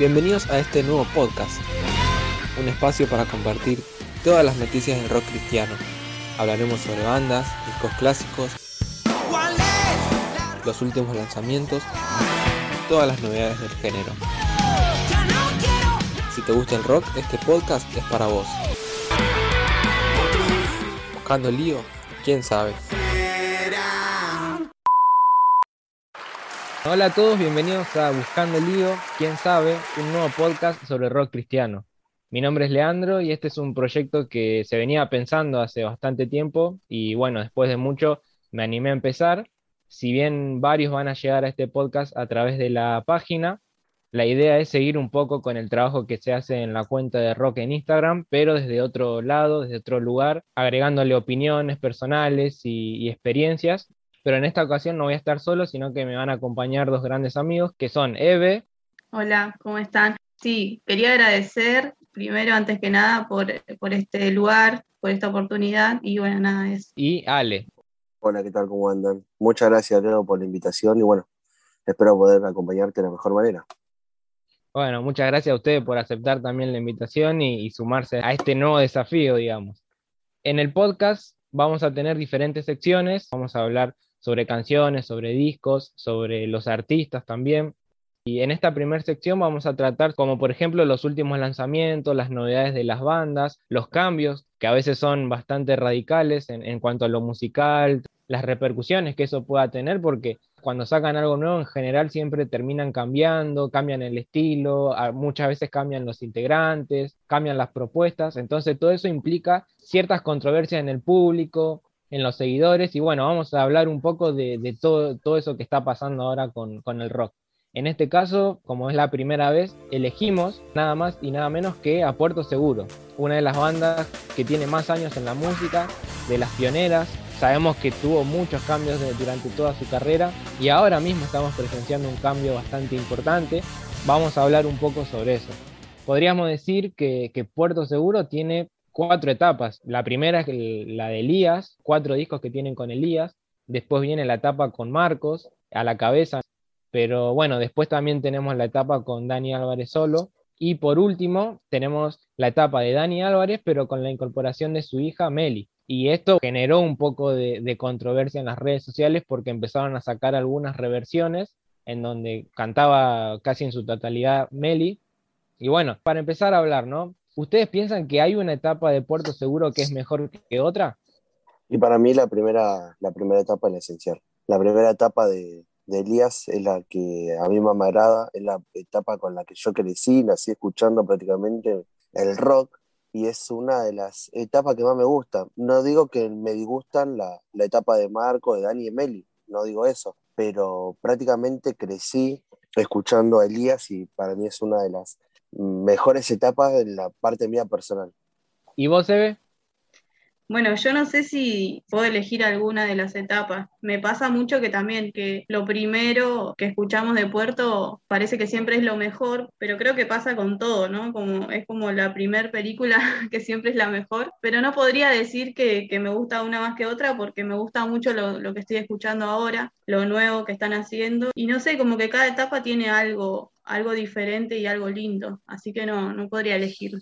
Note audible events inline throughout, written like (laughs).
Bienvenidos a este nuevo podcast, un espacio para compartir todas las noticias del rock cristiano. Hablaremos sobre bandas, discos clásicos, los últimos lanzamientos, todas las novedades del género. Si te gusta el rock, este podcast es para vos. Buscando lío, quién sabe. Hola a todos, bienvenidos a Buscando el Lío, quién sabe, un nuevo podcast sobre rock cristiano. Mi nombre es Leandro y este es un proyecto que se venía pensando hace bastante tiempo y bueno, después de mucho me animé a empezar. Si bien varios van a llegar a este podcast a través de la página, la idea es seguir un poco con el trabajo que se hace en la cuenta de rock en Instagram, pero desde otro lado, desde otro lugar, agregándole opiniones personales y, y experiencias pero en esta ocasión no voy a estar solo, sino que me van a acompañar dos grandes amigos, que son Eve. Hola, ¿cómo están? Sí, quería agradecer primero, antes que nada, por, este lugar, por esta oportunidad, y bueno, nada, es. Y Ale. Hola, ¿qué tal? ¿Cómo andan? Muchas gracias, Leo, por la invitación y bueno, espero poder acompañarte de la mejor manera. Bueno, muchas gracias a ustedes por aceptar también la invitación y, y sumarse a este nuevo desafío, digamos. En el podcast vamos a tener diferentes secciones, vamos a hablar sobre canciones, sobre discos, sobre los artistas también. Y en esta primera sección vamos a tratar como por ejemplo los últimos lanzamientos, las novedades de las bandas, los cambios que a veces son bastante radicales en, cuanto a lo musical, las repercusiones que eso pueda tener, porque cuando sacan algo nuevo en general siempre terminan cambiando, cambian el estilo, muchas veces cambian los integrantes, cambian las propuestas, entonces todo eso implica ciertas controversias en el público, en los seguidores. Y bueno, vamos a hablar un poco de, todo, todo, eso que está pasando ahora con, con, el rock. En este caso, como es la primera vez, elegimos nada más y nada menos que a Puerto Seguro, una de las bandas que tiene más años en la música, de las pioneras. Sabemos que tuvo muchos cambios durante toda su carrera y ahora mismo estamos presenciando un cambio bastante importante. Vamos a hablar un poco sobre eso. Podríamos decir que, que Puerto Seguro tiene cuatro etapas. La primera es la de Elías, cuatro discos que tienen con Elías. Después viene la etapa con Marcos, a la cabeza. Pero bueno, después también tenemos la etapa con Dani Álvarez solo. Y por último, tenemos la etapa de Dani Álvarez, pero con la incorporación de su hija Meli. Y esto generó un poco de, controversia en las redes sociales porque empezaron a sacar algunas reversiones en donde cantaba casi en su totalidad Meli. Y bueno, para empezar a hablar, ¿no? ¿Ustedes piensan que hay una etapa de Puerto Seguro que es mejor que otra? Y para mí la primera, la primera etapa es la esencial. La primera etapa de, Elías es la que a mí me agrada, es la etapa con la que yo crecí, nací escuchando prácticamente el rock y es una de las etapas que más me gusta. No digo que me disgustan la, la etapa de Marco, de Dani y Meli, no digo eso, pero prácticamente crecí escuchando a Elías y para mí es una de las mejores etapas en la parte mía personal. ¿Y vos, Eve? Bueno, yo no sé si puedo elegir alguna de las etapas. Me pasa mucho que también que lo primero que escuchamos de Puerto parece que siempre es lo mejor, pero creo que pasa con todo, ¿no? Como, es como la primer película (laughs) que siempre es la mejor, pero no podría decir que, que me gusta una más que otra porque me gusta mucho lo, lo que estoy escuchando ahora, lo nuevo que están haciendo, y no sé, como que cada etapa tiene algo, algo diferente y algo lindo, así que no, no podría elegir.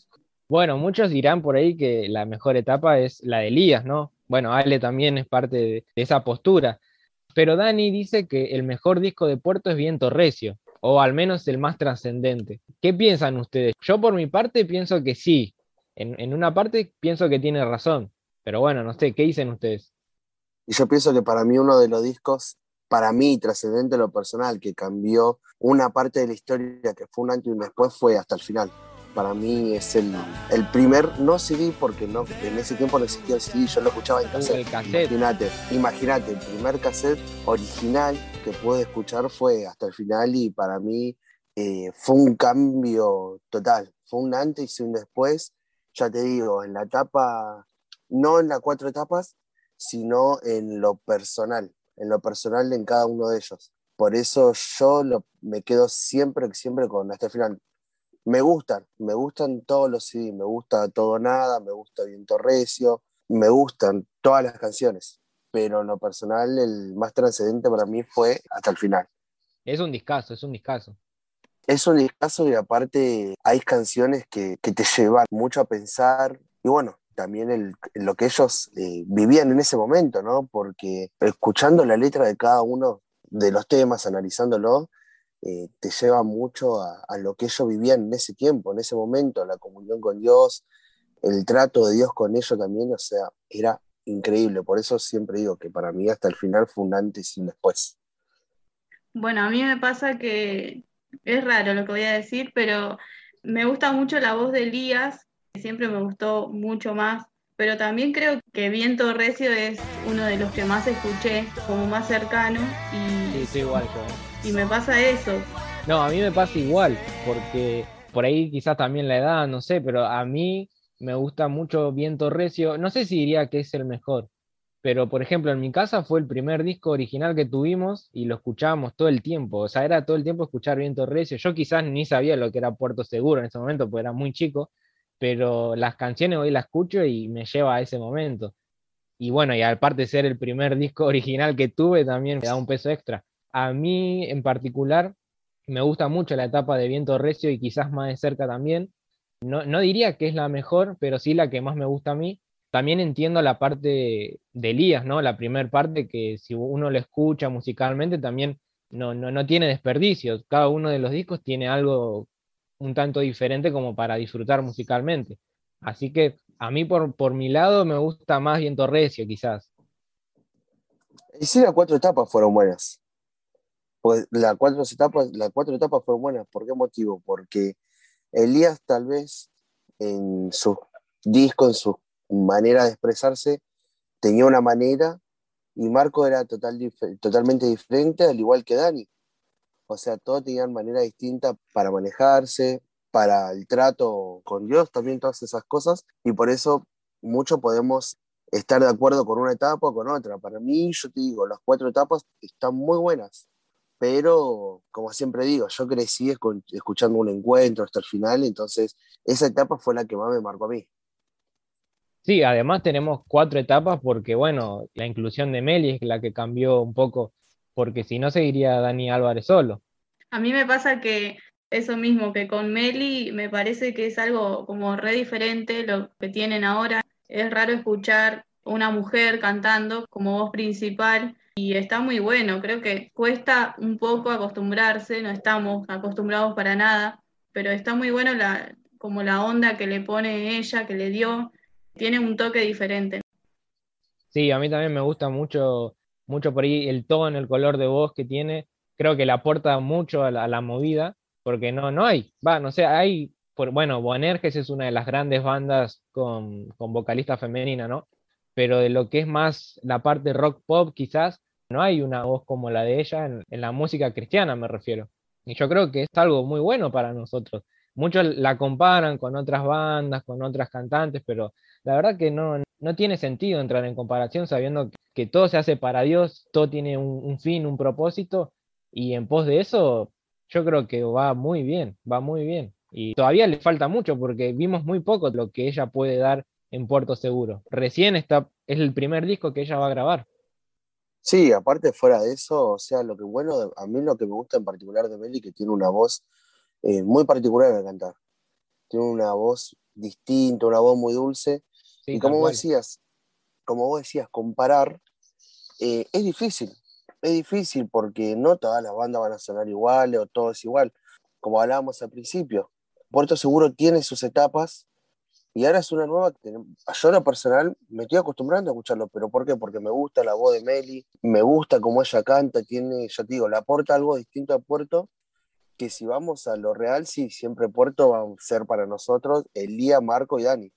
Bueno, muchos dirán por ahí que la mejor etapa es la de Elías, ¿no? Bueno, Ale también es parte de, esa postura. Pero Dani dice que el mejor disco de Puerto es Viento Recio, o al menos el más trascendente. ¿Qué piensan ustedes? Yo por mi parte pienso que sí. En, en, una parte pienso que tiene razón. Pero bueno, no sé, ¿qué dicen ustedes? Y yo pienso que para mí uno de los discos, para mí trascendente lo personal, que cambió una parte de la historia que fue un antes y un después, fue hasta el final. Para mí es el, el, primer, no CD, porque no, en ese tiempo no existía el CD, yo lo escuchaba en cassette. Imagínate, imagínate, el primer cassette original que pude escuchar fue hasta el final y para mí eh, fue un cambio total, fue un antes y un después, ya te digo, en la etapa, no en las cuatro etapas, sino en lo personal, en lo personal en cada uno de ellos. Por eso yo lo, me quedo siempre, siempre con hasta el final me gustan, me gustan todos los CDs, me gusta Todo Nada, me gusta Viento Recio, me gustan todas las canciones, pero en lo personal el más trascendente para mí fue hasta el final. Es un discazo, es un discazo. Es un discazo y aparte hay canciones que, te llevan mucho a pensar y bueno, también lo que ellos eh, vivían en ese momento, ¿no? Porque escuchando la letra de cada uno de los temas, analizándolo, eh, te lleva mucho a, a, lo que ellos vivían en ese tiempo, en ese momento, la comunión con Dios, el trato de Dios con ellos también, o sea, era increíble. Por eso siempre digo que para mí hasta el final fue un antes y un después. Bueno, a mí me pasa que es raro lo que voy a decir, pero me gusta mucho la voz de Elías, siempre me gustó mucho más, pero también creo que Viento Recio es uno de los que más escuché, como más cercano, y, sí, igual y me pasa eso. No, a mí me pasa igual, porque por ahí quizás también la edad, no sé, pero a mí me gusta mucho Viento Recio, no sé si diría que es el mejor, pero por ejemplo en mi casa fue el primer disco original que tuvimos y lo escuchábamos todo el tiempo, o sea, era todo el tiempo escuchar Viento Recio, yo quizás ni sabía lo que era Puerto Seguro en ese momento, porque era muy chico, pero las canciones hoy las escucho y me lleva a ese momento. Y bueno, y aparte de ser el primer (laughs) disco original que tuve, también me da un peso extra. A mí en particular me gusta mucho la etapa de Viento Recio y quizás más de cerca también. No, no diría que es la mejor, pero sí la que más me gusta a mí, también entiendo la parte de Elías, ¿no? La primera parte que si uno lo escucha musicalmente también no, no, no tiene desperdicios. Cada uno de los discos tiene algo un tanto diferente como para disfrutar musicalmente. Así que a mí por, por mi lado me gusta más Viento Recio quizás. Y sí, las cuatro etapas fueron buenas. Pues las cuatro etapas, las cuatro etapas fueron buenas. ¿Por qué motivo? Porque Elías tal vez en sus discos, en sus manera de expresarse tenía una manera y Marco era total, totalmente diferente, al igual que Dani. O sea, todos tenían manera distinta para manejarse, para el trato con Dios, también todas esas cosas, y por eso mucho podemos estar de acuerdo con una etapa o con otra. Para mí, yo te digo, las cuatro etapas están muy buenas, pero como siempre digo, yo crecí escuchando un encuentro hasta el final, entonces esa etapa fue la que más me marcó a mí. Sí, además tenemos cuatro etapas porque, bueno, la inclusión de Meli es la que cambió un poco, porque si no seguiría Dani Álvarez solo. A mí me pasa que eso mismo, que con Meli me parece que es algo como re diferente lo que tienen ahora. Es raro escuchar una mujer cantando como voz principal y está muy bueno. Creo que cuesta un poco acostumbrarse, no estamos acostumbrados para nada, pero está muy bueno la, como la onda que le pone ella, que le dio tiene un toque diferente. Sí, a mí también me gusta mucho, mucho por ahí el tono, el color de voz que tiene. Creo que le aporta mucho a la, movida, porque no, no hay, va, no sé, hay, por, bueno, Boanerges es una de las grandes bandas con, con vocalista femenina, ¿no? Pero de lo que es más la parte rock pop, quizás, no hay una voz como la de ella en, en la música cristiana, me refiero. Y yo creo que es algo muy bueno para nosotros. Muchos la comparan con otras bandas, con otras cantantes, pero la verdad que no, no tiene sentido entrar en comparación sabiendo que todo se hace para Dios, todo tiene un, fin, un propósito, y en pos de eso yo creo que va muy bien, va muy bien. Y todavía le falta mucho porque vimos muy poco lo que ella puede dar en Puerto Seguro. Recién está, es el primer disco que ella va a grabar. Sí, aparte fuera de eso, o sea, lo que bueno, a mí lo que me gusta en particular de Meli, que tiene una voz eh, muy particular al cantar. Tiene una voz distinta, una voz muy dulce, y como vos decías, como vos decías, comparar eh, es difícil. Es difícil porque no todas las bandas van a sonar iguales o todo es igual. Como hablábamos al principio, Puerto Seguro tiene sus etapas y ahora es una nueva que yo en lo personal me estoy acostumbrando a escucharlo, pero ¿por qué? Porque me gusta la voz de Meli, me gusta cómo ella canta, tiene, ya te digo, le aporta algo distinto a Puerto, que si vamos a lo real, sí, siempre Puerto va a ser para nosotros Elía, Marco y Dani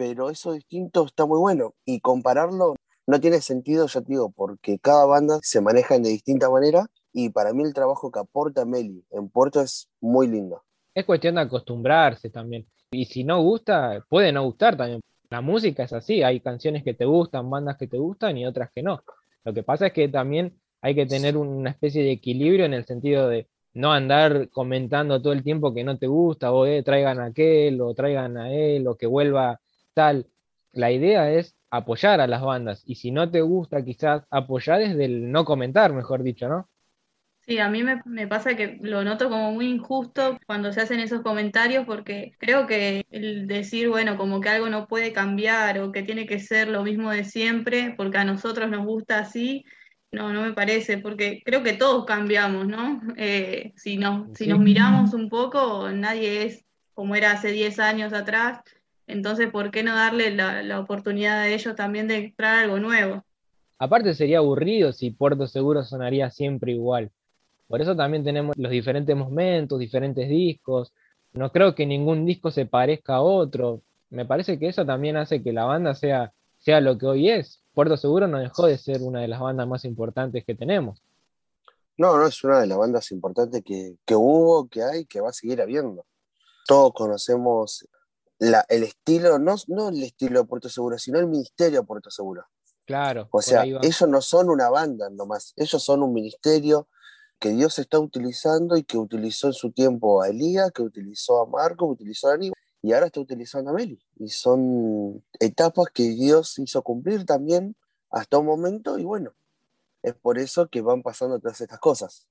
pero eso distinto está muy bueno y compararlo no tiene sentido, ya te digo, porque cada banda se maneja de distinta manera y para mí el trabajo que aporta Meli en Puerto es muy lindo. Es cuestión de acostumbrarse también. Y si no gusta, puede no gustar también. La música es así, hay canciones que te gustan, bandas que te gustan y otras que no. Lo que pasa es que también hay que tener una especie de equilibrio en el sentido de no andar comentando todo el tiempo que no te gusta, o eh, traigan a aquel, o traigan a él, o que vuelva tal. La idea es apoyar a las bandas y si no te gusta quizás apoyar desde el no comentar, mejor dicho, ¿no? Sí, a mí me, pasa que lo noto como muy injusto cuando se hacen esos comentarios porque creo que el decir, bueno, como que algo no puede cambiar o que tiene que ser lo mismo de siempre porque a nosotros nos gusta así, no, no me parece, porque creo que todos cambiamos, ¿no? Eh, si, nos, si nos miramos un poco, nadie es como era hace 10 años atrás, entonces, ¿por qué no darle la, la oportunidad a ellos también de entrar algo nuevo? Aparte sería aburrido si Puerto Seguro sonaría siempre igual. Por eso también tenemos los diferentes momentos, diferentes discos. No creo que ningún disco se parezca a otro. Me parece que eso también hace que la banda sea, sea lo que hoy es. Puerto Seguro no dejó de ser una de las bandas más importantes que tenemos. No, no es una de las bandas importantes que, hubo, que hay, que va a seguir habiendo. Todos conocemos el estilo, no, no el estilo de Puerto Seguro, sino el ministerio de Puerto Seguro. Claro. O sea, ellos no son una banda nomás, ellos son un ministerio que Dios está utilizando y que utilizó en su tiempo a Elías, que utilizó a Marco, que utilizó a Aníbal y ahora está utilizando a Meli. Y son etapas que Dios hizo cumplir también hasta un momento y bueno, es por eso que van pasando todas estas cosas.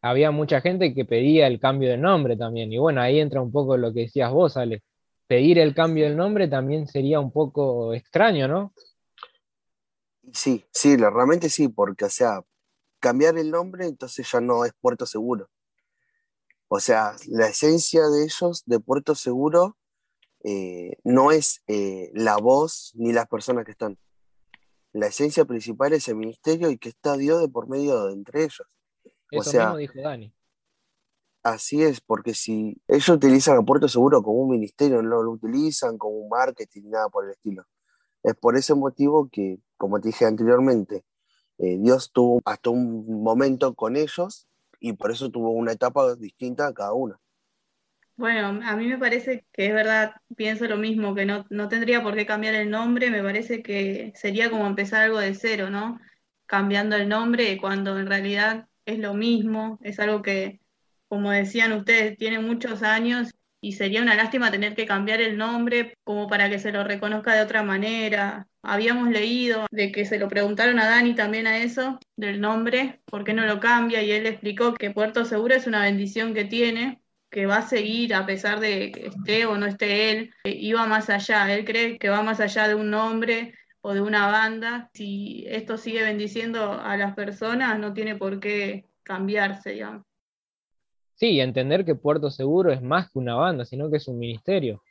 Había mucha gente que pedía el cambio de nombre también y bueno, ahí entra un poco lo que decías vos, Ale. Pedir el cambio del nombre también sería un poco extraño, ¿no? Sí, sí, realmente sí, porque o sea, cambiar el nombre, entonces ya no es Puerto Seguro. O sea, la esencia de ellos, de Puerto Seguro, eh, no es eh, la voz ni las personas que están. La esencia principal es el ministerio y que está Dios de por medio de entre ellos. Eso o sea, dijo Dani. Así es, porque si ellos utilizan a Puerto Seguro como un ministerio, no lo utilizan como un marketing, nada por el estilo. Es por ese motivo que, como te dije anteriormente, eh, Dios tuvo hasta un momento con ellos y por eso tuvo una etapa distinta a cada una. Bueno, a mí me parece que es verdad, pienso lo mismo, que no, no tendría por qué cambiar el nombre, me parece que sería como empezar algo de cero, ¿no? Cambiando el nombre cuando en realidad es lo mismo, es algo que, como decían ustedes, tiene muchos años y sería una lástima tener que cambiar el nombre como para que se lo reconozca de otra manera. Habíamos leído de que se lo preguntaron a Dani también a eso, del nombre, ¿por qué no lo cambia? Y él explicó que Puerto Seguro es una bendición que tiene, que va a seguir a pesar de que esté o no esté él, va más allá, él cree que va más allá de un nombre o de una banda. Si esto sigue bendiciendo a las personas, no tiene por qué cambiarse, digamos. Sí, entender que Puerto Seguro es más que una banda, sino que es un ministerio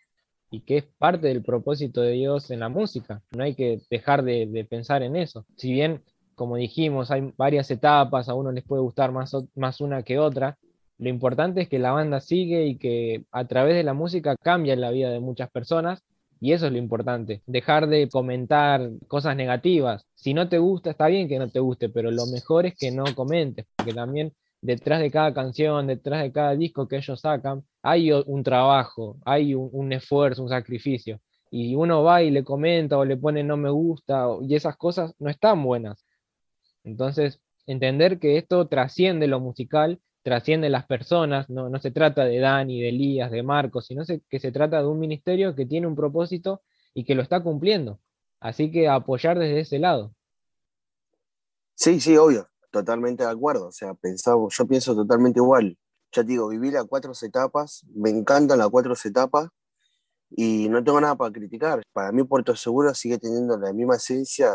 y que es parte del propósito de Dios en la música. No hay que dejar de, pensar en eso. Si bien, como dijimos, hay varias etapas, a uno les puede gustar más, más una que otra, lo importante es que la banda sigue y que a través de la música cambia la vida de muchas personas y eso es lo importante, dejar de comentar cosas negativas. Si no te gusta, está bien que no te guste, pero lo mejor es que no comentes, porque también detrás de cada canción, detrás de cada disco que ellos sacan, hay un trabajo, hay un, esfuerzo, un sacrificio. Y uno va y le comenta o le pone no me gusta, y esas cosas no están buenas. Entonces, entender que esto trasciende lo musical, trasciende las personas, no, no se trata de Dani, de Elías, de Marcos, sino que se trata de un ministerio que tiene un propósito y que lo está cumpliendo. Así que apoyar desde ese lado. Sí, sí, obvio totalmente de acuerdo. O sea, pensamos, yo pienso totalmente igual. Ya te digo, viví las cuatro etapas, me encantan las cuatro etapas y no tengo nada para criticar. Para mí Puerto Seguro sigue teniendo la misma esencia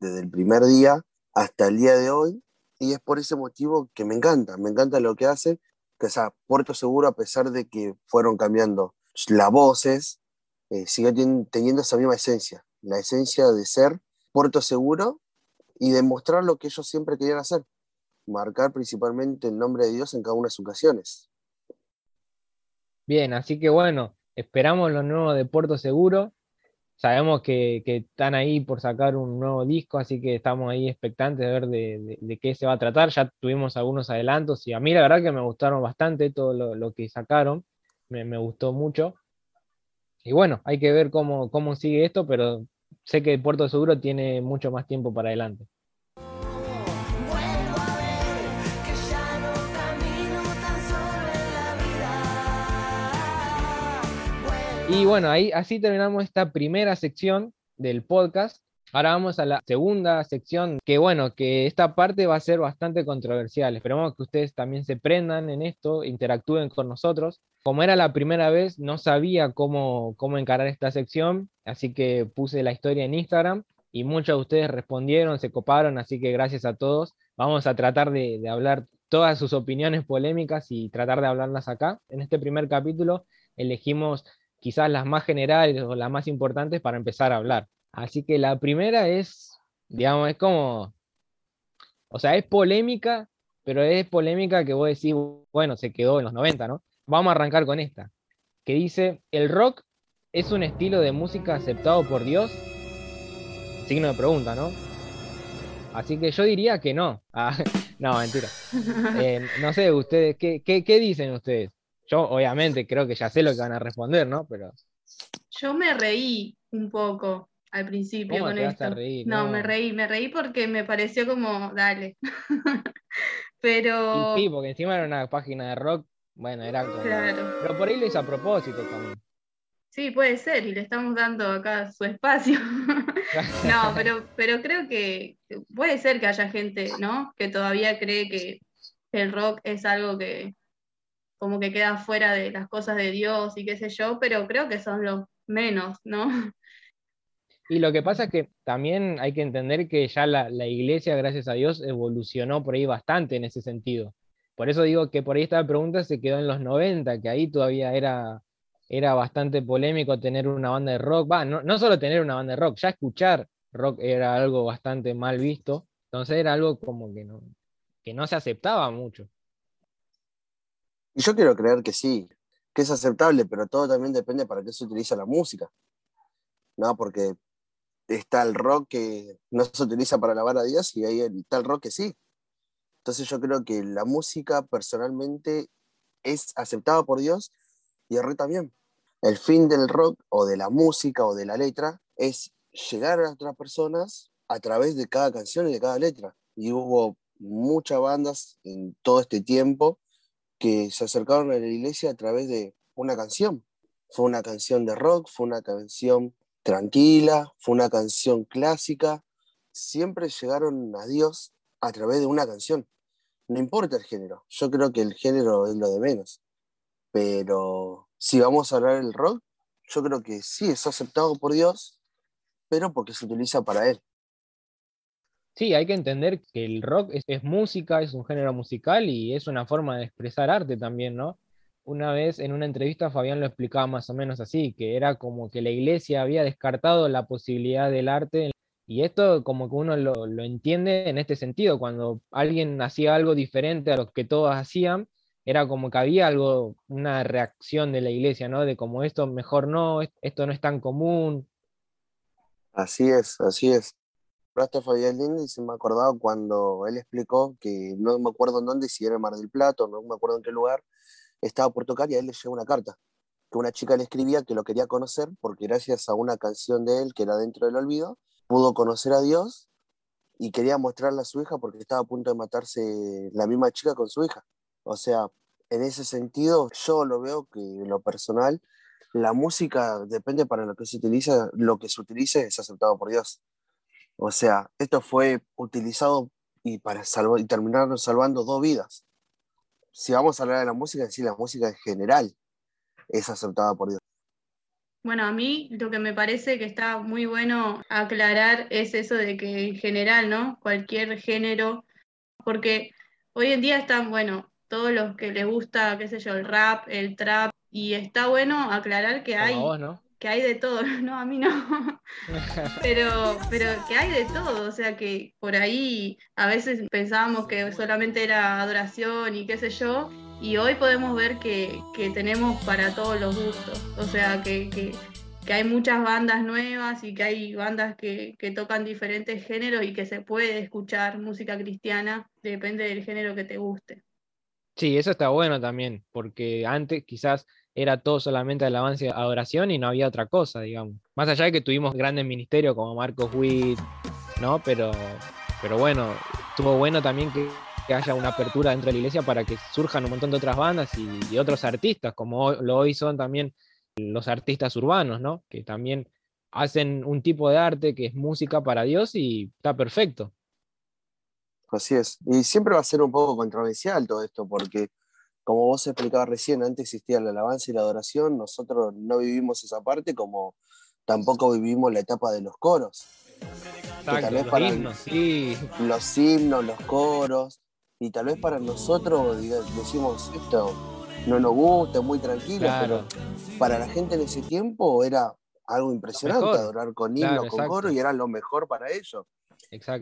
desde el primer día hasta el día de hoy y es por ese motivo que me encanta, me encanta lo que hace, que o sea, Puerto Seguro a pesar de que fueron cambiando las voces, eh, sigue teniendo esa misma esencia, la esencia de ser Puerto Seguro y demostrar lo que ellos siempre querían hacer, marcar principalmente el nombre de Dios en cada una de sus ocasiones. Bien, así que bueno, esperamos lo nuevo de Puerto Seguro. Sabemos que, están ahí por sacar un nuevo disco, así que estamos ahí expectantes de ver de, qué se va a tratar. Ya tuvimos algunos adelantos y a mí la verdad que me gustaron bastante todo lo, que sacaron, me, me, gustó mucho. Y bueno, hay que ver cómo, cómo sigue esto, pero sé que Puerto Seguro tiene mucho más tiempo para adelante. Y bueno, ahí así terminamos esta primera sección del podcast. Ahora vamos a la segunda sección, que bueno, que esta parte va a ser bastante controversial. Esperamos que ustedes también se prendan en esto, interactúen con nosotros. Como era la primera vez, no sabía cómo, cómo encarar esta sección, así que puse la historia en Instagram y muchos de ustedes respondieron, se coparon, así que gracias a todos. Vamos a tratar de, de hablar todas sus opiniones polémicas y tratar de hablarlas acá. En este primer capítulo elegimos quizás las más generales o las más importantes para empezar a hablar. Así que la primera es, digamos, es como, o sea, es polémica, pero es polémica que vos decís, bueno, se quedó en los 90, ¿no? Vamos a arrancar con esta, que dice, ¿el rock es un estilo de música aceptado por Dios? Signo de pregunta, ¿no? Así que yo diría que no. (laughs) Ah, no, mentira. (laughs) Eh, no sé, ustedes, ¿qué, ¿qué, qué, dicen ustedes? Yo obviamente creo que ya sé lo que van a responder, ¿no? Pero... Yo me reí un poco al principio con esto. No, me reí, me reí porque me pareció como, dale. (laughs) Pero. sí, porque encima era una página de rock, bueno, era como. Claro. Pero por ahí lo hizo a propósito también. Sí, puede ser, y le estamos dando acá su espacio. (laughs) no, (laughs) pero, pero creo que puede ser que haya gente, ¿no? Que todavía cree que el rock es algo que como que queda fuera de las cosas de Dios y qué sé yo, pero creo que son los menos, ¿no? Y lo que pasa es que también hay que entender que ya la, iglesia, gracias a Dios, evolucionó por ahí bastante en ese sentido. Por eso digo que por ahí esta pregunta se quedó en los 90, que ahí todavía era, era bastante polémico tener una banda de rock. No, solo tener una banda de rock, ya escuchar rock era algo bastante mal visto. Entonces era algo como que no, que no se aceptaba mucho. Y yo quiero creer que sí, que es aceptable, pero todo también depende para qué se utiliza la música. ¿no? Porque está el rock que no se utiliza para alabar a Dios y está el rock que sí. Entonces yo creo que la música personalmente es aceptada por Dios y el rock también. El fin del rock o de la música o de la letra es llegar a otras personas a través de cada canción y de cada letra. Y hubo muchas bandas en todo este tiempo que se acercaron a la iglesia a través de una canción. Fue una canción de rock, fue una canción tranquila, fue una canción clásica. Siempre llegaron a Dios a través de una canción. No importa el género, yo creo que el género es lo de menos. Pero si vamos a hablar del rock, yo creo que sí, es aceptado por Dios, pero porque se utiliza para Él. Sí, hay que entender que el rock es, es música, es un género musical y es una forma de expresar arte también, ¿no? una vez en una entrevista Fabián lo explicaba más o menos así, que era como que la iglesia había descartado la posibilidad del arte y esto como que uno lo, entiende en este sentido, cuando alguien hacía algo diferente a lo que todos hacían, era como que había algo, una reacción de la iglesia, ¿no? De como esto mejor no, esto no es tan común. Así es, así es. Rasta Fabián Linde se me acordaba cuando él explicó que no me acuerdo en dónde, si era Mar del Plata, no me acuerdo en qué lugar, estaba por tocar y a él le llegó una carta que una chica le escribía que lo quería conocer porque gracias a una canción de él que era Dentro del Olvido, pudo conocer a Dios y quería mostrarle a su hija porque estaba a punto de matarse la misma chica con su hija. O sea, en ese sentido yo lo veo que en lo personal la música depende para lo que se utiliza, lo que se utilice es aceptado por Dios. O sea, esto fue utilizado y para y terminaron salvando dos vidas si vamos a hablar de la música, sí, la música en general es aceptada por Dios. Bueno, a mí lo que me parece que está muy bueno aclarar es eso de que en general, ¿no? Cualquier género, porque hoy en día están, bueno, todos los que les gusta, qué sé yo, el rap, el trap, y está bueno aclarar que hay, que hay de todo, (laughs) no, a mí no, (laughs) pero, pero que hay de todo, o sea que por ahí a veces pensábamos que solamente era adoración y qué sé yo, y hoy podemos ver que, tenemos para todos los gustos, o sea que, que, hay muchas bandas nuevas y que hay bandas que, que tocan diferentes géneros y que se puede escuchar música cristiana, depende del género que te guste. Sí, eso está bueno también, porque antes quizás era todo solamente alabanza y adoración y no había otra cosa, digamos. Más allá de que tuvimos grandes ministerios como Marcos Witt, ¿no? Pero, pero bueno, estuvo bueno también que, haya una apertura dentro de la iglesia para que surjan un montón de otras bandas y, otros artistas, como lo hoy son también los artistas urbanos, ¿no? Que también hacen un tipo de arte que es música para Dios y está perfecto. Así es. Y siempre va a ser un poco controversial todo esto, porque como vos explicabas recién, antes existía la alabanza y la adoración, nosotros no vivimos esa parte como tampoco vivimos la etapa de los coros. los himnos, sí. Los himnos, los coros, y tal vez para nosotros decimos esto no nos gusta, muy tranquilo, pero para la gente en ese tiempo era algo impresionante adorar con himnos, con coro, y era lo mejor para ellos.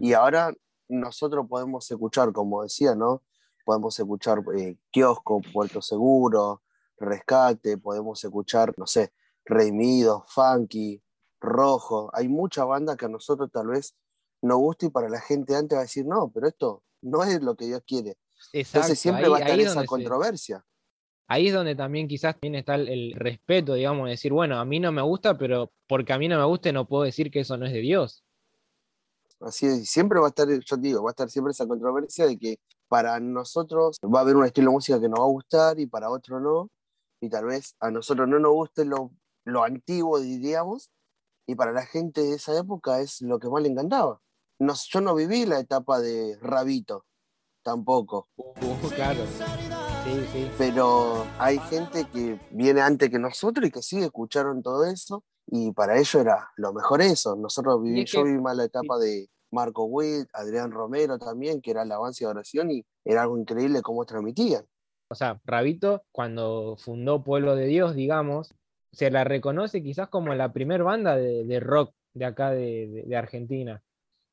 Y ahora nosotros podemos escuchar, como decía, ¿no? Podemos escuchar eh, Kiosco, Puerto Seguro, Rescate, podemos escuchar, no sé, Redimidos, Funky, Rojo. Hay mucha banda que a nosotros tal vez nos gusta y para la gente antes va a decir, no, pero esto no es lo que Dios quiere. Entonces siempre va a estar esa controversia. ahí es donde también quizás tiene está el, respeto, digamos, de decir, bueno, a mí no me gusta, pero porque a mí no me guste no puedo decir que eso no es de Dios. Así es, siempre va a estar, yo digo, va a estar siempre esa controversia de que para nosotros va a haber un estilo de música que nos va a gustar y para otro no, y tal vez a nosotros no nos guste lo, lo antiguo, diríamos, y para la gente de esa época es lo que más le encantaba. No, yo no viví la etapa de Rabito, tampoco. Uh, claro. Sí, sí. Pero hay gente que viene antes que nosotros y que sí escucharon todo eso y para ellos era lo mejor eso. Nosotros viví, yo viví más la etapa de Marco Witt, Adrián Romero también, que era alabanza y oración, y era algo increíble cómo transmitían. O sea, Rabito, cuando fundó Pueblo de Dios, digamos, se la reconoce quizás como la primer banda de, rock de acá de, Argentina.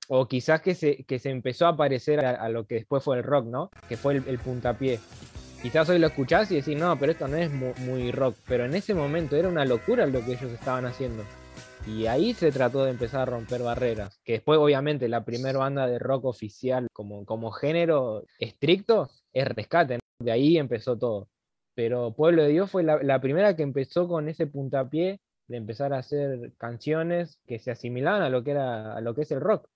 O quizás que se, que se empezó a parecer a, lo que después fue el rock, ¿no? Que fue el, el puntapié quizás hoy lo escuchás y decís, no, pero esto no es muy, rock, pero en ese momento era una locura lo que ellos estaban haciendo. Y ahí se trató de empezar a romper barreras. Que después, obviamente, la primera banda de rock oficial como, como género estricto es Rescate. De ahí empezó todo. Pero Pueblo de Dios fue la, la, primera que empezó con ese puntapié de empezar a hacer canciones que se asimilaban a lo que, era, a lo que es el rock.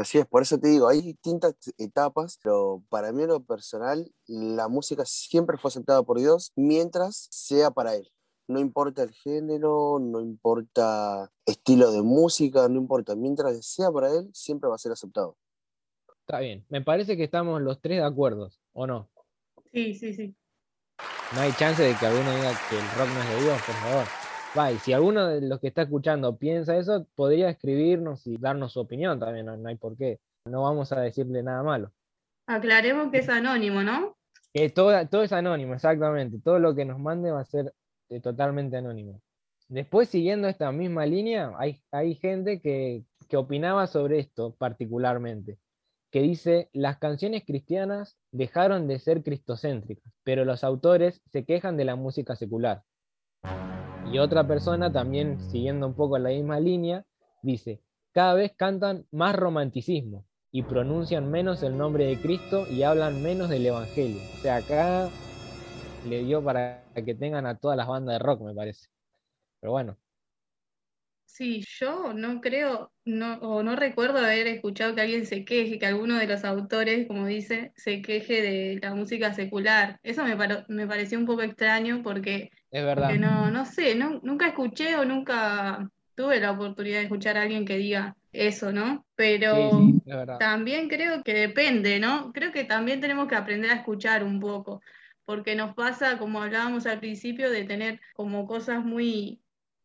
Así es, por eso te digo, hay distintas etapas, pero para mí en lo personal, la música siempre fue aceptada por Dios mientras sea para Él. No importa el género, no importa estilo de música, no importa, mientras sea para Él, siempre va a ser aceptado. Está bien, me parece que estamos los tres de acuerdo, ¿o no? Sí, sí, sí. No hay chance de que alguno diga que el rock no es de Dios, por favor. Va, si alguno de los que está escuchando piensa eso, podría escribirnos y darnos su opinión también, no, hay por qué. No vamos a decirle nada malo. Aclaremos que es anónimo, ¿no? Que todo, todo es anónimo, exactamente. Todo lo que nos mande va a ser eh, totalmente anónimo. Después, siguiendo esta misma línea, hay, hay gente que, que opinaba sobre esto particularmente, que dice, las canciones cristianas dejaron de ser cristocéntricas, pero los autores se quejan de la música secular. Y otra persona también siguiendo un poco la misma línea, dice, cada vez cantan más romanticismo y pronuncian menos el nombre de Cristo y hablan menos del Evangelio. O sea, acá le dio para que tengan a todas las bandas de rock, me parece. Pero bueno. Sí, yo no creo, no, o no recuerdo haber escuchado que alguien se queje, que alguno de los autores, como dice, se queje de la música secular. Eso me, me pareció un poco extraño porque es verdad. no, no sé, nunca escuché o nunca tuve la oportunidad de escuchar a alguien que diga eso, ¿no? Pero también creo que depende, ¿no? Creo que también tenemos que aprender a escuchar un poco, porque nos pasa, como hablábamos al principio, de tener como cosas muy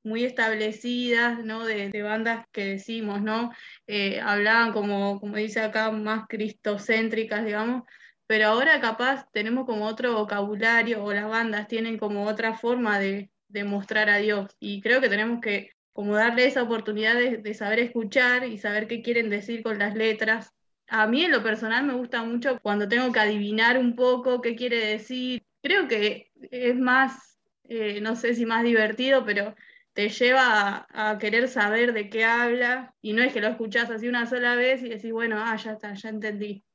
muy establecidas, ¿no? De, bandas que decimos, ¿no? Eh, hablaban como, como dice acá, más cristocéntricas, digamos, pero ahora capaz tenemos como otro vocabulario o las bandas tienen como otra forma de, mostrar a Dios y creo que tenemos que como darle esa oportunidad de, saber escuchar y saber qué quieren decir con las letras. A mí en lo personal me gusta mucho cuando tengo que adivinar un poco qué quiere decir. Creo que es más, eh, no sé si más divertido, pero te lleva a, querer saber de qué habla y no es que lo escuchás así una sola vez y decís, bueno, ah, ya está, ya entendí.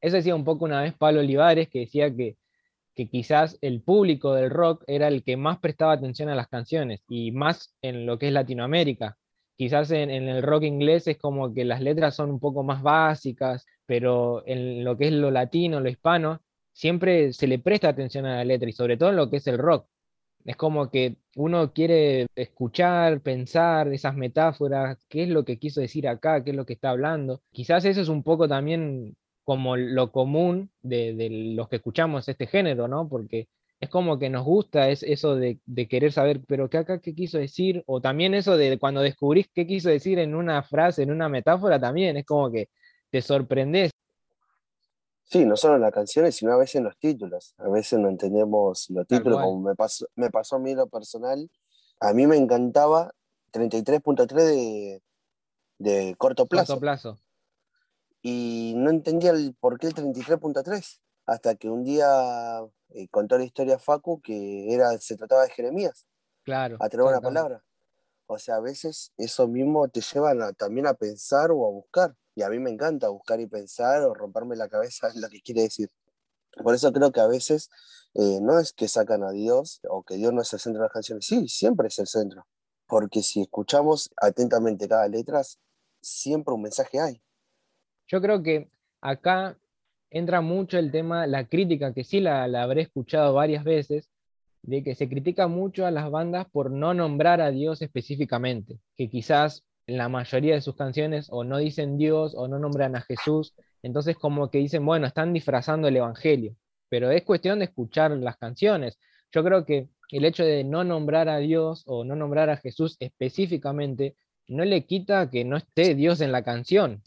Eso decía un poco una vez Pablo Olivares, que decía que, quizás el público del rock era el que más prestaba atención a las canciones, y más en lo que es Latinoamérica. Quizás en, el rock inglés es como que las letras son un poco más básicas, pero en lo que es lo latino, lo hispano, siempre se le presta atención a la letra, y sobre todo en lo que es el rock. Es como que uno quiere escuchar, pensar esas metáforas, qué es lo que quiso decir acá, qué es lo que está hablando. Quizás eso es un poco también como lo común de, los que escuchamos este género, ¿no? Porque es como que nos gusta es eso de, querer saber, pero ¿qué acá qué quiso decir? O también eso de cuando descubrís qué quiso decir en una frase, en una metáfora, también es como que te sorprendes. Sí, no solo en las canciones, sino a veces en los títulos. A veces no entendemos los títulos, como me pasó, me pasó a mí lo personal. A mí me encantaba 33.3 de, de corto plazo. Corto plazo. Y no entendía el por qué el 33.3, hasta que un día eh, contó la historia Facu que era, se trataba de Jeremías. Claro. A tener una palabra. O sea, a veces eso mismo te lleva también a pensar o a buscar. Y a mí me encanta buscar y pensar o romperme la cabeza en (laughs) lo que quiere decir. Por eso creo que a veces eh, no es que sacan a Dios o que Dios no es el centro de las canciones. Sí, siempre es el centro. Porque si escuchamos atentamente cada letra, siempre un mensaje hay. Yo creo que acá entra mucho el tema, la crítica, que sí la, habré escuchado varias veces, de que se critica mucho a las bandas por no nombrar a Dios específicamente, que quizás en la mayoría de sus canciones o no dicen Dios o no nombran a Jesús, entonces como que dicen, bueno, están disfrazando el Evangelio, pero es cuestión de escuchar las canciones. Yo creo que el hecho de no nombrar a Dios o no nombrar a Jesús específicamente no le quita que no esté Dios en la canción.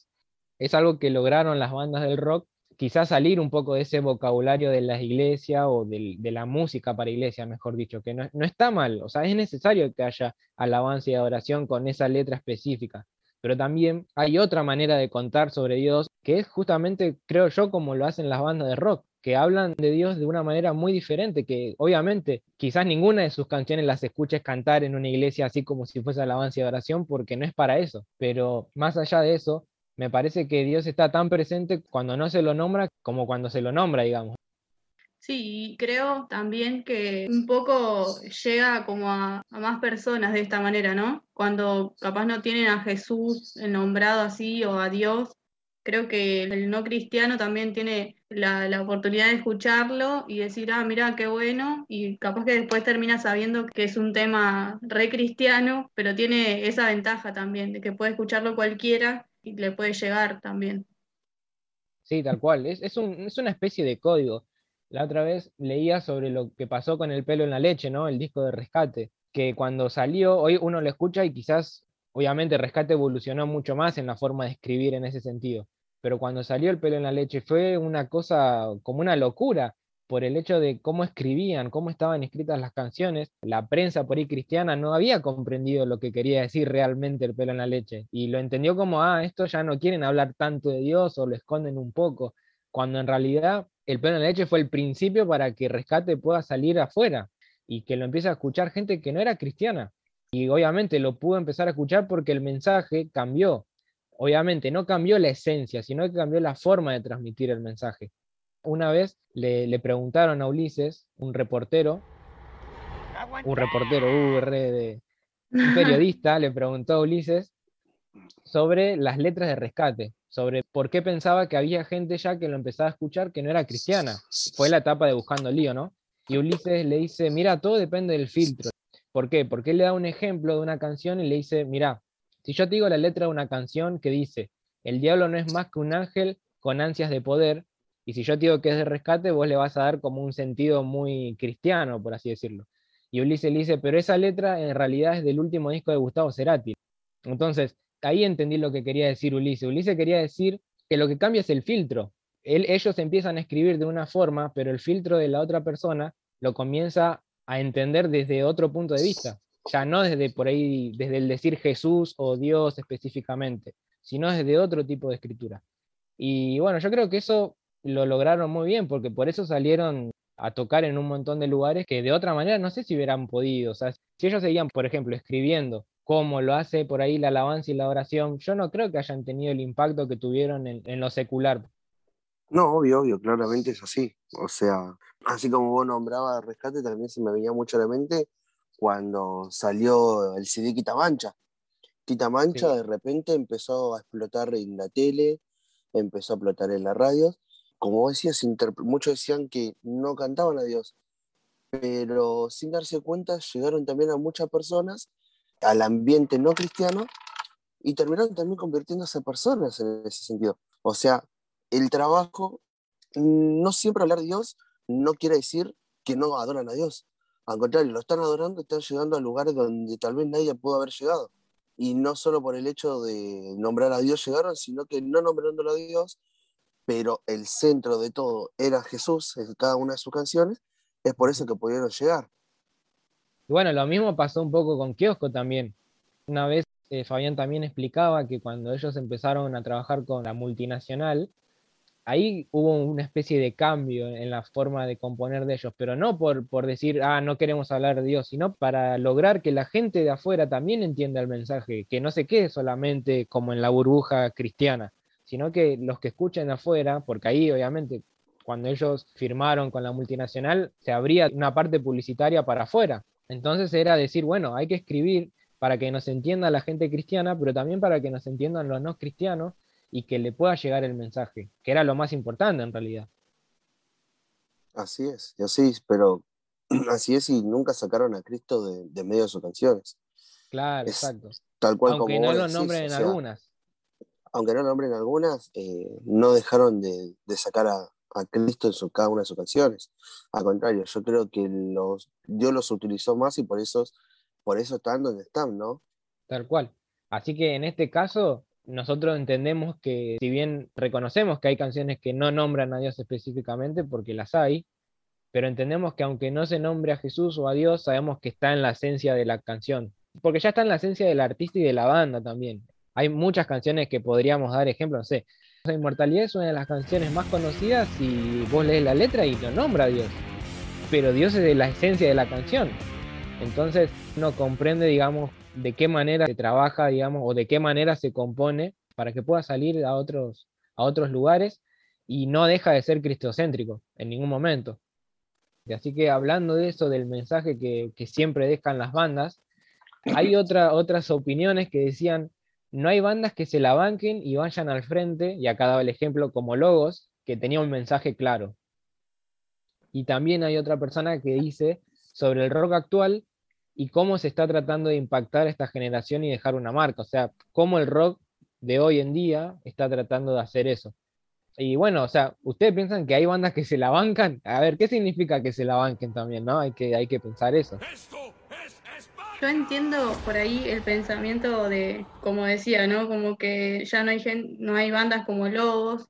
Es algo que lograron las bandas del rock quizás salir un poco de ese vocabulario de las iglesias o de, la música para iglesia, mejor dicho, que no, está mal, o sea, es necesario que haya alabanza y adoración con esa letra específica, pero también hay otra manera de contar sobre Dios, que es justamente, creo yo, como lo hacen las bandas de rock, que hablan de Dios de una manera muy diferente, que obviamente quizás ninguna de sus canciones las escuches cantar en una iglesia así como si fuese alabanza y adoración, porque no es para eso, pero más allá de eso, me parece que Dios está tan presente cuando no se lo nombra como cuando se lo nombra, digamos. Sí, creo también que un poco llega como a, más personas de esta manera, ¿no? Cuando capaz no tienen a Jesús nombrado así o a Dios, creo que el no cristiano también tiene la, la, oportunidad de escucharlo y decir, ah, mira, qué bueno, y capaz que después termina sabiendo que es un tema re cristiano, pero tiene esa ventaja también, de que puede escucharlo cualquiera y le puede llegar también. Sí, tal cual. Es, es, un, es, una especie de código. La otra vez leía sobre lo que pasó con El pelo en la leche, ¿no? El disco de Rescate, que cuando salió, hoy uno lo escucha y quizás, obviamente, Rescate evolucionó mucho más en la forma de escribir en ese sentido. Pero cuando salió El pelo en la leche fue una cosa como una locura por el hecho de cómo escribían, cómo estaban escritas las canciones, la prensa por ahí cristiana no había comprendido lo que quería decir realmente el pelo en la leche y lo entendió como, ah, esto ya no quieren hablar tanto de Dios o lo esconden un poco, cuando en realidad el pelo en la leche fue el principio para que Rescate pueda salir afuera y que lo empiece a escuchar gente que no era cristiana. Y obviamente lo pudo empezar a escuchar porque el mensaje cambió. Obviamente no cambió la esencia, sino que cambió la forma de transmitir el mensaje. Una vez le, preguntaron a Ulises, un reportero, un reportero, UR de un (laughs) periodista, le preguntó a Ulises sobre las letras de rescate, sobre por qué pensaba que había gente ya que lo empezaba a escuchar que no era cristiana. Fue la etapa de Buscando Lío, ¿no? Y Ulises le dice, mira, todo depende del filtro. ¿Por qué? Porque él le da un ejemplo de una canción y le dice, mira, si yo te digo la letra de una canción que dice, el diablo no es más que un ángel con ansias de poder, y si yo te digo que es de rescate, vos le vas a dar como un sentido muy cristiano, por así decirlo. Y Ulises le dice, pero esa letra en realidad es del último disco de Gustavo Cerati. Entonces, ahí entendí lo que quería decir Ulises. Ulises quería decir que lo que cambia es el filtro. ellos empiezan a escribir de una forma, pero el filtro de la otra persona lo comienza a entender desde otro punto de vista. Ya no desde por ahí, desde el decir Jesús o Dios específicamente, sino desde otro tipo de escritura. Y bueno, yo creo que eso lo lograron muy bien, porque por eso salieron a tocar en un montón de lugares que de otra manera no sé si hubieran podido. O sea, si ellos seguían, por ejemplo, escribiendo como lo hace por ahí la alabanza y la oración, yo no creo que hayan tenido el impacto que tuvieron en, lo secular. No, obvio, obvio, claramente es así. O sea, así como vos nombrabas Rescate, también se me venía mucho a la mente cuando salió el CD Quitamancha. Quitamancha de repente empezó a explotar en la tele, empezó a explotar en la radio, como decías, muchos decían que no cantaban a Dios, pero sin darse cuenta llegaron también a muchas personas, al ambiente no cristiano, y terminaron también convirtiéndose en personas en ese sentido. O sea, el trabajo, no siempre hablar de Dios no quiere decir que no adoran a Dios. Al contrario, lo están adorando, están llegando a lugares donde tal vez nadie pudo haber llegado. Y no solo por el hecho de nombrar a Dios llegaron, sino que no nombrándolo a Dios, pero el centro de todo era Jesús en cada una de sus canciones, es por eso que pudieron llegar. bueno, lo mismo pasó un poco con Kiosco también. Una vez eh, Fabián también explicaba que cuando ellos empezaron a trabajar con la multinacional, ahí hubo una especie de cambio en la forma de componer de ellos, pero no por, por decir, ah, no queremos hablar de Dios, sino para lograr que la gente de afuera también entienda el mensaje, que no se quede solamente como en la burbuja cristiana, sino que los que escuchen afuera, porque ahí obviamente cuando ellos firmaron con la multinacional, se abría una parte publicitaria para afuera. Entonces era decir, bueno, hay que escribir para que nos entienda la gente cristiana, pero también para que nos entiendan los no cristianos y que le pueda llegar el mensaje, que era lo más importante en realidad. Así es, yo sí, pero (clears throat) así es y nunca sacaron a Cristo de, medio de sus canciones. Claro, exacto. Tal cual aunque no lo nombren en algunas. Aunque no nombren en algunas, eh, no dejaron de, sacar a, Cristo en su, cada una de sus canciones. Al contrario, yo creo que los, Dios los utilizó más y por eso, por eso están donde están, ¿no? Tal cual. Así que en este caso, nosotros entendemos que si bien reconocemos que hay canciones que no nombran a Dios específicamente, porque las hay, pero entendemos que aunque no se nombre a Jesús o a Dios, sabemos que está en la esencia de la canción, porque ya está en la esencia del artista y de la banda también. Hay muchas canciones que podríamos dar ejemplo, no sé, la Inmortalidad es una de las canciones más conocidas y vos lees la letra y no nombra a Dios, pero Dios es de la esencia de la canción. Entonces no comprende, digamos, de qué manera se trabaja, digamos, o de qué manera se compone para que pueda salir a otros, a otros lugares y no deja de ser cristocéntrico en ningún momento. Así que hablando de eso, del mensaje que, siempre dejan las bandas, hay otra, otras opiniones que decían, no hay bandas que se la banquen y vayan al frente, y acá daba el ejemplo como Logos, que tenía un mensaje claro. Y también hay otra persona que dice sobre el rock actual, y cómo se está tratando de impactar esta generación y dejar una marca. O sea, cómo el rock de hoy en día está tratando de hacer eso. Y bueno, o sea, ¿ustedes piensan que hay bandas que se la bancan? A ver, ¿qué significa que se la banquen también, no? Hay que, hay que pensar eso. Yo entiendo por ahí el pensamiento de, como decía, ¿no? Como que ya no hay, gente, no hay bandas como Lobos,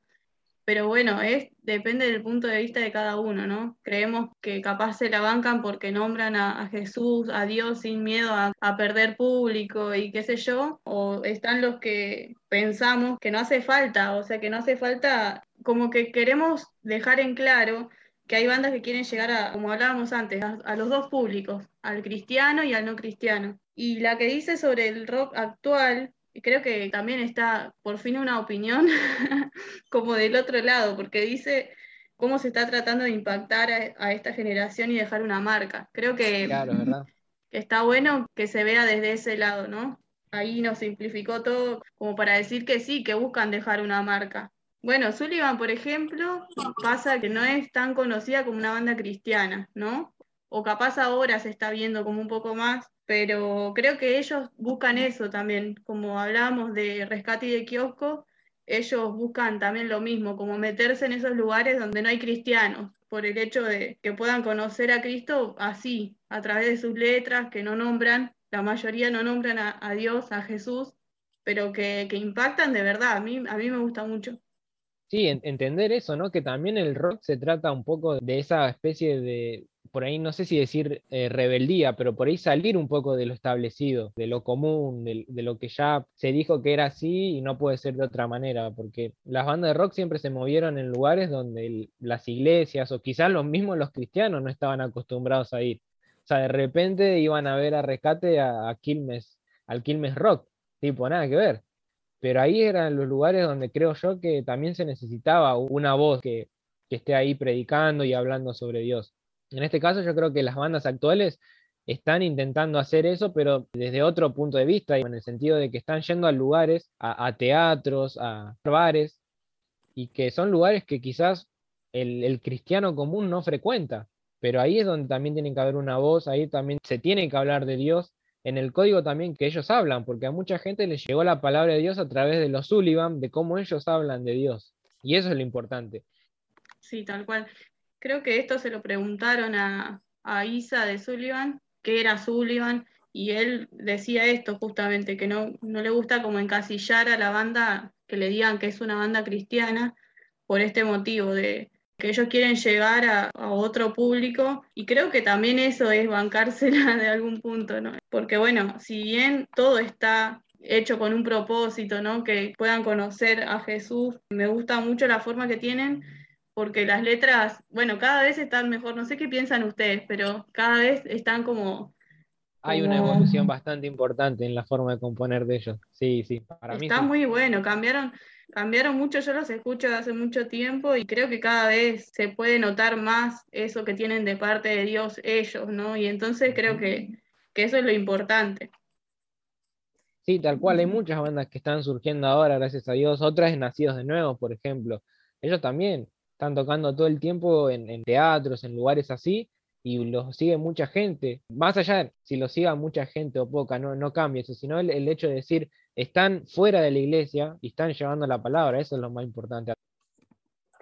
pero bueno, es, depende del punto de vista de cada uno, ¿no? Creemos que capaz se la bancan porque nombran a, Jesús, a Dios sin miedo a, perder público y qué sé yo, o están los que pensamos que no hace falta, o sea, que no hace falta, como que queremos dejar en claro que hay bandas que quieren llegar a, como hablábamos antes, a los dos públicos, al cristiano y al no cristiano. Y la que dice sobre el rock actual, creo que también está por fin una opinión (laughs) como del otro lado, porque dice cómo se está tratando de impactar a, esta generación y dejar una marca. Creo (laughs) que, está bueno que se vea desde ese lado, ¿no? Ahí nos simplificó todo como para decir que sí, que buscan dejar una marca. Bueno, Sullivan, por ejemplo, pasa que no es tan conocida como una banda cristiana, ¿no? O capaz ahora se está viendo como un poco más, pero creo que ellos buscan eso también, como hablábamos de rescate y de kiosco, ellos buscan también lo mismo, como meterse en esos lugares donde no hay cristianos, por el hecho de que puedan conocer a Cristo así, a través de sus letras, que no nombran, la mayoría no nombran a, Dios, a Jesús, pero que, impactan de verdad, a mí, a mí me gusta mucho. Sí, entender eso, ¿no? Que también el rock se trata un poco de esa especie de, por ahí no sé si decir eh, rebeldía, pero por ahí salir un poco de lo establecido, de lo común, de, lo que ya se dijo que era así y no puede ser de otra manera, porque las bandas de rock siempre se movieron en lugares donde las iglesias o quizás los mismos los cristianos no estaban acostumbrados a ir. O sea, de repente iban a ver a rescate a, Quilmes, al Quilmes Rock, tipo, nada que ver. Pero ahí eran los lugares donde creo yo que también se necesitaba una voz que, esté ahí predicando y hablando sobre Dios. En este caso yo creo que las bandas actuales están intentando hacer eso, pero desde otro punto de vista, en el sentido de que están yendo a lugares, a, teatros, a bares, y que son lugares que quizás el, cristiano común no frecuenta, pero ahí es donde también tiene que haber una voz, ahí también se tiene que hablar de Dios, en el código también que ellos hablan, porque a mucha gente les llegó la palabra de Dios a través de los Sullivan, de cómo ellos hablan de Dios. Y eso es lo importante. Sí, tal cual. Creo que esto se lo preguntaron a, Isa de Sullivan, que era Sullivan, y él decía esto justamente, que no, no le gusta como encasillar a la banda, que le digan que es una banda cristiana, por este motivo de, que ellos quieren llegar a, otro público y creo que también eso es bancársela (laughs) de algún punto, ¿no? Porque bueno, si bien todo está hecho con un propósito, ¿no? Que puedan conocer a Jesús, me gusta mucho la forma que tienen porque las letras, bueno, cada vez están mejor, no sé qué piensan ustedes, pero cada vez están como... Hay una evolución bastante importante en la forma de componer de ellos. Sí, sí, para mí. Está muy bueno, cambiaron, cambiaron mucho, yo los escucho hace mucho tiempo y creo que cada vez se puede notar más eso que tienen de parte de Dios ellos, ¿no? Y entonces creo que, eso es lo importante. Sí, tal cual, hay muchas bandas que están surgiendo ahora, gracias a Dios, otras nacidos de nuevo, por ejemplo. Ellos también están tocando todo el tiempo en, en teatros, en lugares así, y los sigue mucha gente. Más allá de si lo siga mucha gente o poca, no, no cambia eso, sino el, el, hecho de decir, están fuera de la iglesia y están llevando la palabra, eso es lo más importante.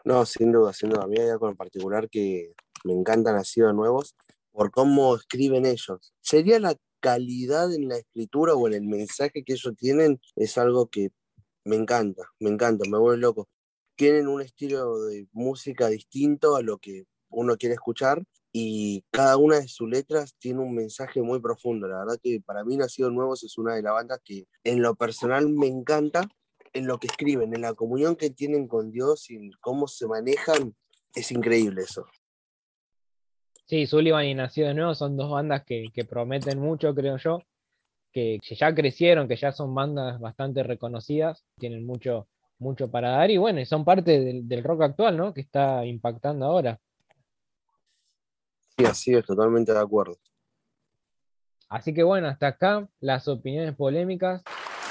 No, sin duda, sin duda. A mí hay algo en particular que me encantan Nacidos Nuevos por cómo escriben ellos. Sería la calidad en la escritura o en el mensaje que ellos tienen, es algo que me encanta, me encanta, me vuelve loco. Tienen un estilo de música distinto a lo que uno quiere escuchar y cada una de sus letras tiene un mensaje muy profundo. La verdad que para mí Nacidos Nuevos es una de las bandas que en lo personal me encanta, en lo que escriben, en la comunión que tienen con Dios y cómo se manejan, es increíble eso. Sí, Sullivan y Nacido de Nuevo son dos bandas que, prometen mucho, creo yo, que, ya crecieron, que ya son bandas bastante reconocidas, tienen mucho, mucho para dar y bueno, son parte del, del rock actual, ¿no? Que está impactando ahora así es, totalmente de acuerdo. Así que bueno, hasta acá las opiniones polémicas.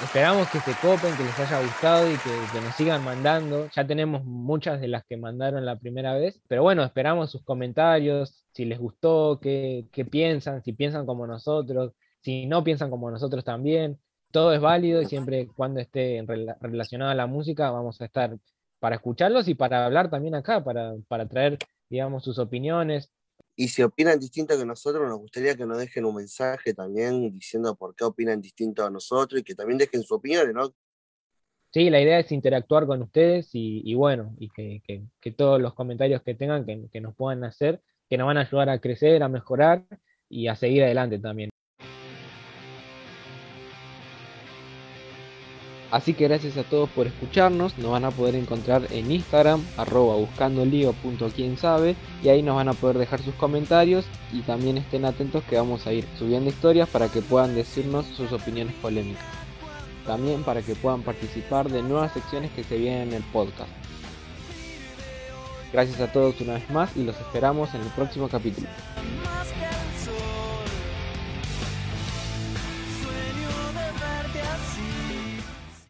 Esperamos que se copen, que les haya gustado y que, nos sigan mandando. Ya tenemos muchas de las que mandaron la primera vez, pero bueno, esperamos sus comentarios, si les gustó, qué, piensan, si piensan como nosotros, si no piensan como nosotros también. Todo es válido y siempre cuando esté relacionado a la música vamos a estar para escucharlos y para hablar también acá, para, para traer, digamos, sus opiniones, y si opinan distinto que nosotros, nos gustaría que nos dejen un mensaje también diciendo por qué opinan distinto a nosotros y que también dejen su opinión, ¿no? Sí, la idea es interactuar con ustedes y, bueno, y que, todos los comentarios que tengan que, que nos puedan hacer, que nos van a ayudar a crecer, a mejorar y a seguir adelante también. Así que gracias a todos por escucharnos, nos van a poder encontrar en Instagram, arroba buscando sabe, y ahí nos van a poder dejar sus comentarios y también estén atentos que vamos a ir subiendo historias para que puedan decirnos sus opiniones polémicas. También para que puedan participar de nuevas secciones que se vienen en el podcast. Gracias a todos una vez más y los esperamos en el próximo capítulo.